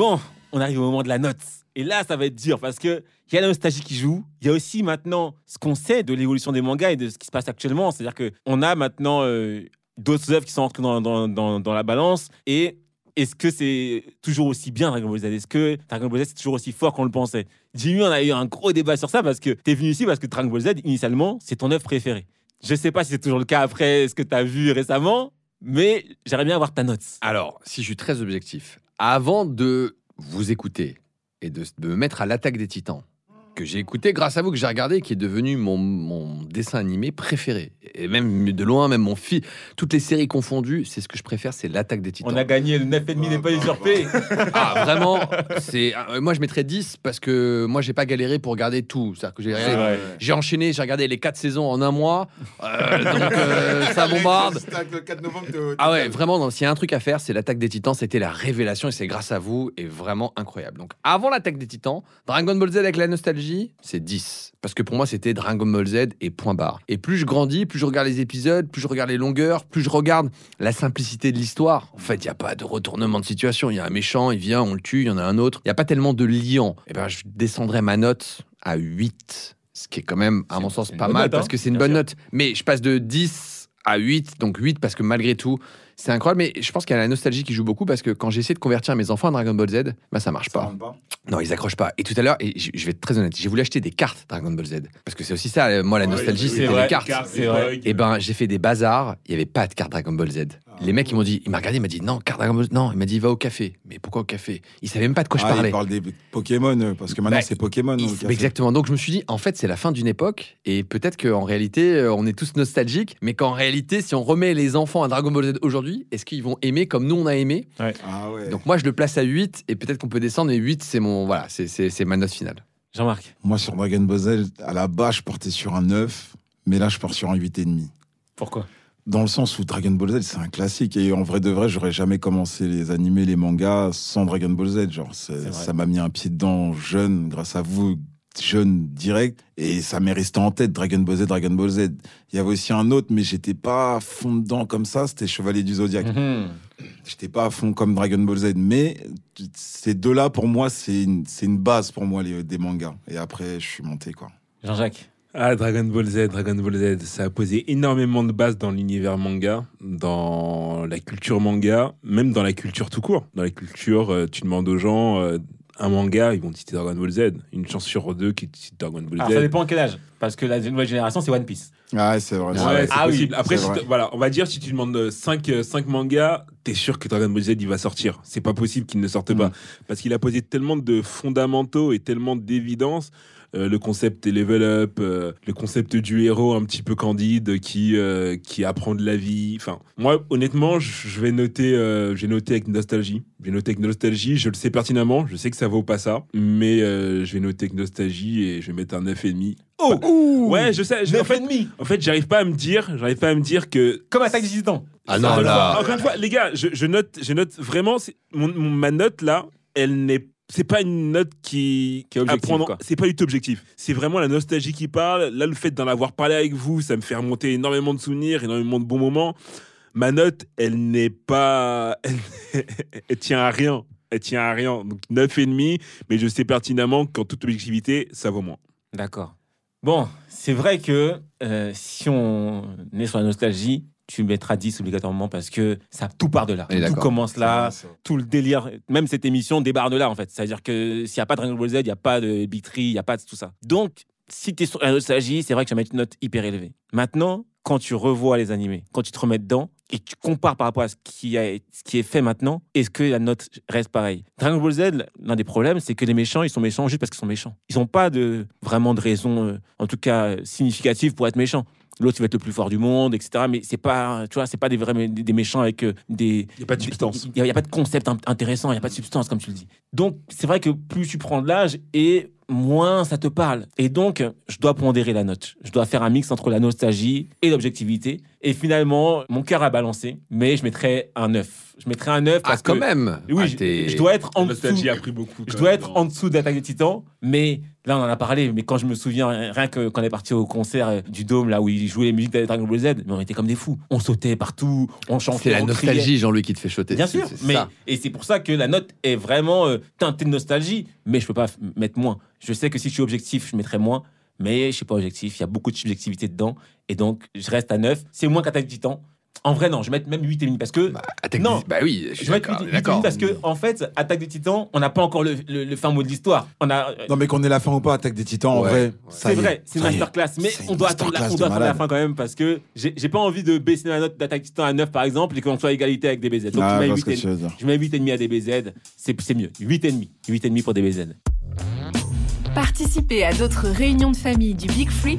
Bon, on arrive au moment de la note. Et là, ça va être dur parce que il y a la nostalgie qui joue. Il y a aussi maintenant ce qu'on sait de l'évolution des mangas et de ce qui se passe actuellement. C'est-à-dire que on a maintenant euh, d'autres œuvres qui sont entrées dans, la balance. Et est-ce que c'est toujours aussi bien Dragon Ball Z? Est-ce que Dragon Ball Z c'est toujours aussi fort qu'on le pensait? Jimmy, on a eu un gros débat sur ça parce que tu es venu ici parce que Dragon Ball Z, initialement, c'est ton œuvre préférée. Je sais pas si c'est toujours le cas après ce que tu as vu récemment, mais j'aimerais bien avoir ta note. Alors, si je suis très objectif, avant de vous écouter et de, me mettre à l'attaque des titans, que j'ai écouté grâce à vous, que j'ai regardé, qui est devenu mon, mon dessin animé préféré. Et même de loin, même mon fils, toutes les séries confondues, c'est ce que je préfère, c'est l'attaque des titans. On a gagné le 9,5 n'est pas usurpé. Ah, vraiment, c'est. euh, Moi, je mettrais 10 parce que moi, j'ai pas galéré pour regarder tout. C'est-à-dire que j'ai C'est vrai. j'ai enchaîné, j'ai regardé les 4 saisons en un mois. Euh, donc, euh, ça bombarde. Le 4 novembre de- Ah ouais, vraiment, non, s'il y a un truc à faire, c'est l'attaque des titans. C'était la révélation et c'est grâce à vous et vraiment incroyable. Donc, avant l'attaque des titans, Dragon Ball Z avec la nostalgie, c'est 10. Parce que pour moi, c'était Dragon Ball Z et point barre. Et plus je grandis, plus je regarde les épisodes, plus je regarde les longueurs, plus je regarde la simplicité de l'histoire. En fait, il n'y a pas de retournement de situation. Il y a un méchant, il vient, on le tue, il y en a un autre. Il n'y a pas tellement de liant. Et ben, je descendrai ma note à 8. Ce qui est quand même, à mon sens, pas mal note, parce hein, que c'est une bonne sûr. note. Mais je passe de 10 à 8, donc 8 parce que malgré tout, c'est incroyable. Mais je pense qu'il y a la nostalgie qui joue beaucoup parce que quand j'essaie de convertir mes enfants à Dragon Ball Z, bah ça marche Ça pas. Non, ils accrochent pas. Et tout à l'heure, et je vais être très honnête, j'ai voulu acheter des cartes Dragon Ball Z parce que c'est aussi ça, euh, moi la nostalgie, c'est les cartes. Vrai. Et ben, j'ai fait des bazars, il y avait pas de carte Dragon Ball Z. Les mecs, ils m'ont dit, il m'a regardé, il m'a dit non, carte Dragon Ball Z. Non, il m'a dit va au café. Mais pourquoi au café? Il savait même pas de quoi je Ah, parlais. il parle des Pokémon, euh, parce que maintenant Bah, c'est Pokémon. Il- au café. Exactement. Donc je me suis dit, en fait, c'est la fin d'une époque et peut-être qu'en réalité, euh, on est tous nostalgiques, mais qu'en réalité, si on remet les enfants à Dragon Ball Z aujourd'hui, est-ce qu'ils vont aimer comme nous on a aimé? Ah ouais. Donc moi, je le place à 8 et peut-être qu'on peut descendre, mais 8, c'est mon voilà, c'est- c'est c'est ma note finale. Jean-Marc, Moi, sur Dragon Ball Z, à la base, je partais sur un 9, mais là, je pars sur un 8,5. pourquoi? Dans le sens où Dragon Ball Z, c'est un classique. Et en vrai de vrai, j'aurais jamais commencé les animés, les mangas sans Dragon Ball Z. Genre, ça m'a mis un pied dedans jeune, grâce à vous, jeune direct. Et ça m'est resté en tête, Dragon Ball Z, Dragon Ball Z. Il y avait aussi un autre, mais j'étais pas à fond dedans comme ça. C'était Chevalier du Zodiaque. Mhm. J'étais pas à fond comme Dragon Ball Z. Mais ces deux-là, pour moi, c'est une, c'est une base pour moi, les, des mangas. Et après, je suis monté, quoi. Jean-Jacques. Ah, Dragon Ball Z, Dragon Ball Z, ça a posé énormément de bases dans l'univers manga, dans la culture manga, même dans la culture tout court. Dans la culture, euh, tu demandes aux gens euh, un manga, ils vont te citer Dragon Ball Z. Une chance sur deux qui te cite Dragon Ball Alors, Z. ça dépend à quel âge. Parce que la nouvelle génération, c'est One Piece. Ah, c'est vrai. Ouais, Ah oui. Après, si vrai. voilà, on va dire si tu demandes 5, mangas, t'es sûr que Dragon Ball Z il va sortir. C'est pas possible qu'il ne sorte pas Mm. parce qu'il a posé tellement de fondamentaux et tellement d'évidence. Euh, le concept des level up, euh, le concept du héros un petit peu candide qui euh, qui apprend de la vie. Enfin, moi honnêtement, je vais noter, euh, j'ai noté avec nostalgie. J'ai noté avec nostalgie. Je le sais pertinemment. Je sais que ça vaut pas ça, mais euh, je vais noter avec nostalgie et je vais mettre un 9,5. Oh Ouais, je sais. je- en fait, 9,5 en fait, j'arrive pas à me dire, j'arrive pas à me dire que Comme Attaque des Titans. Ah non, là. encore une fois, les gars, je, je note, je note vraiment, mon, mon- ma note là, elle n'est, c'est pas une note qui. C'est pas du tout objectif. C'est vraiment la nostalgie qui parle. Là, le fait d'en avoir parlé avec vous, ça me fait remonter énormément de souvenirs, énormément de bons moments. Ma note, elle n'est pas, elle, elle tient à rien. Elle tient à rien. Donc 9,5, mais je sais pertinemment qu'en toute objectivité, ça vaut moins. D'accord. Bon, c'est vrai que euh, si on est sur la nostalgie, tu mettras 10 obligatoirement parce que ça tout part de là. Tout commence là, tout le délire, même cette émission débarre de là en fait. C'est-à-dire que s'il n'y a pas de Dragon Ball Z, il n'y a pas de Big Tree, il n'y a pas de tout ça. Donc, si tu es sur la nostalgie, c'est vrai que tu vas mettre une note hyper élevée. Maintenant, quand tu revois les animés, quand tu te remets dedans et que tu compares par rapport à ce qui, a, ce qui est fait maintenant, est-ce que la note reste pareille? Dragon Ball Z, l'un des problèmes, c'est que les méchants, ils sont méchants juste parce qu'ils sont méchants. Ils n'ont pas de, vraiment de raison, euh, en tout cas euh, significative, pour être méchants. L'autre, il va être le plus fort du monde, etc. Mais c'est pas, tu vois, c'est pas des vrais des, des méchants avec euh, des, Il n'y a pas de substance. il n'y a, pas de concept in- intéressant, il n'y a pas de substance, comme tu le dis. Donc, c'est vrai que plus tu prends de l'âge et moins ça te parle. Et donc, je dois pondérer la note. Je dois faire un mix entre la nostalgie et l'objectivité. Et finalement, mon cœur a balancé, mais je mettrais un 9. Je mettrais un 9 Ah, parce quand que même. oui, Ah, je, dois être en dessous. nostalgie a pris beaucoup. Je dois même, être non. en dessous d'Attaque des Titans, mais Là, on en a parlé, mais quand je me souviens, rien que quand on est parti au concert euh, du Dôme, là où ils jouaient les musiques de Dragon Ball Z, mais on était comme des fous. On sautait partout, on chantait. C'est la nostalgie, Jean-Louis, qui te fait choter. Bien sûr, mais ça. et c'est pour ça que la note est vraiment euh, teintée de nostalgie, mais je peux pas mettre moins. Je sais que si je suis objectif, je mettrais moins, mais je suis pas objectif, il y a beaucoup de subjectivité dedans, et donc je reste à 9. C'est moins qu'Attaque du Titan. En vrai, non, je vais mettre même 8,5 parce que. Bah, Attaque Non. des- Bah oui, je suis je vais mettre d'accord. 8,5 d'accord. parce que, en fait, Attaque des Titans, on n'a pas encore le, le- le fin mot de l'histoire. On a. Non, mais qu'on ait la fin ou pas, Attaque des Titans, en vrai. ouais. C'est vrai, c'est une masterclass, mais on doit attendre la, on de doit attendre la fin quand même parce que j'ai pas envie de baisser la note d'Attaque Titan à 9 par exemple et qu'on soit à égalité avec DBZ. Donc Ah, je je mets vois ce que 8,5 tu veux dire. je mets 8,5 à DBZ, c'est c'est mieux. 8,5. 8,5 pour DBZ. Participez à d'autres réunions de famille du Big Free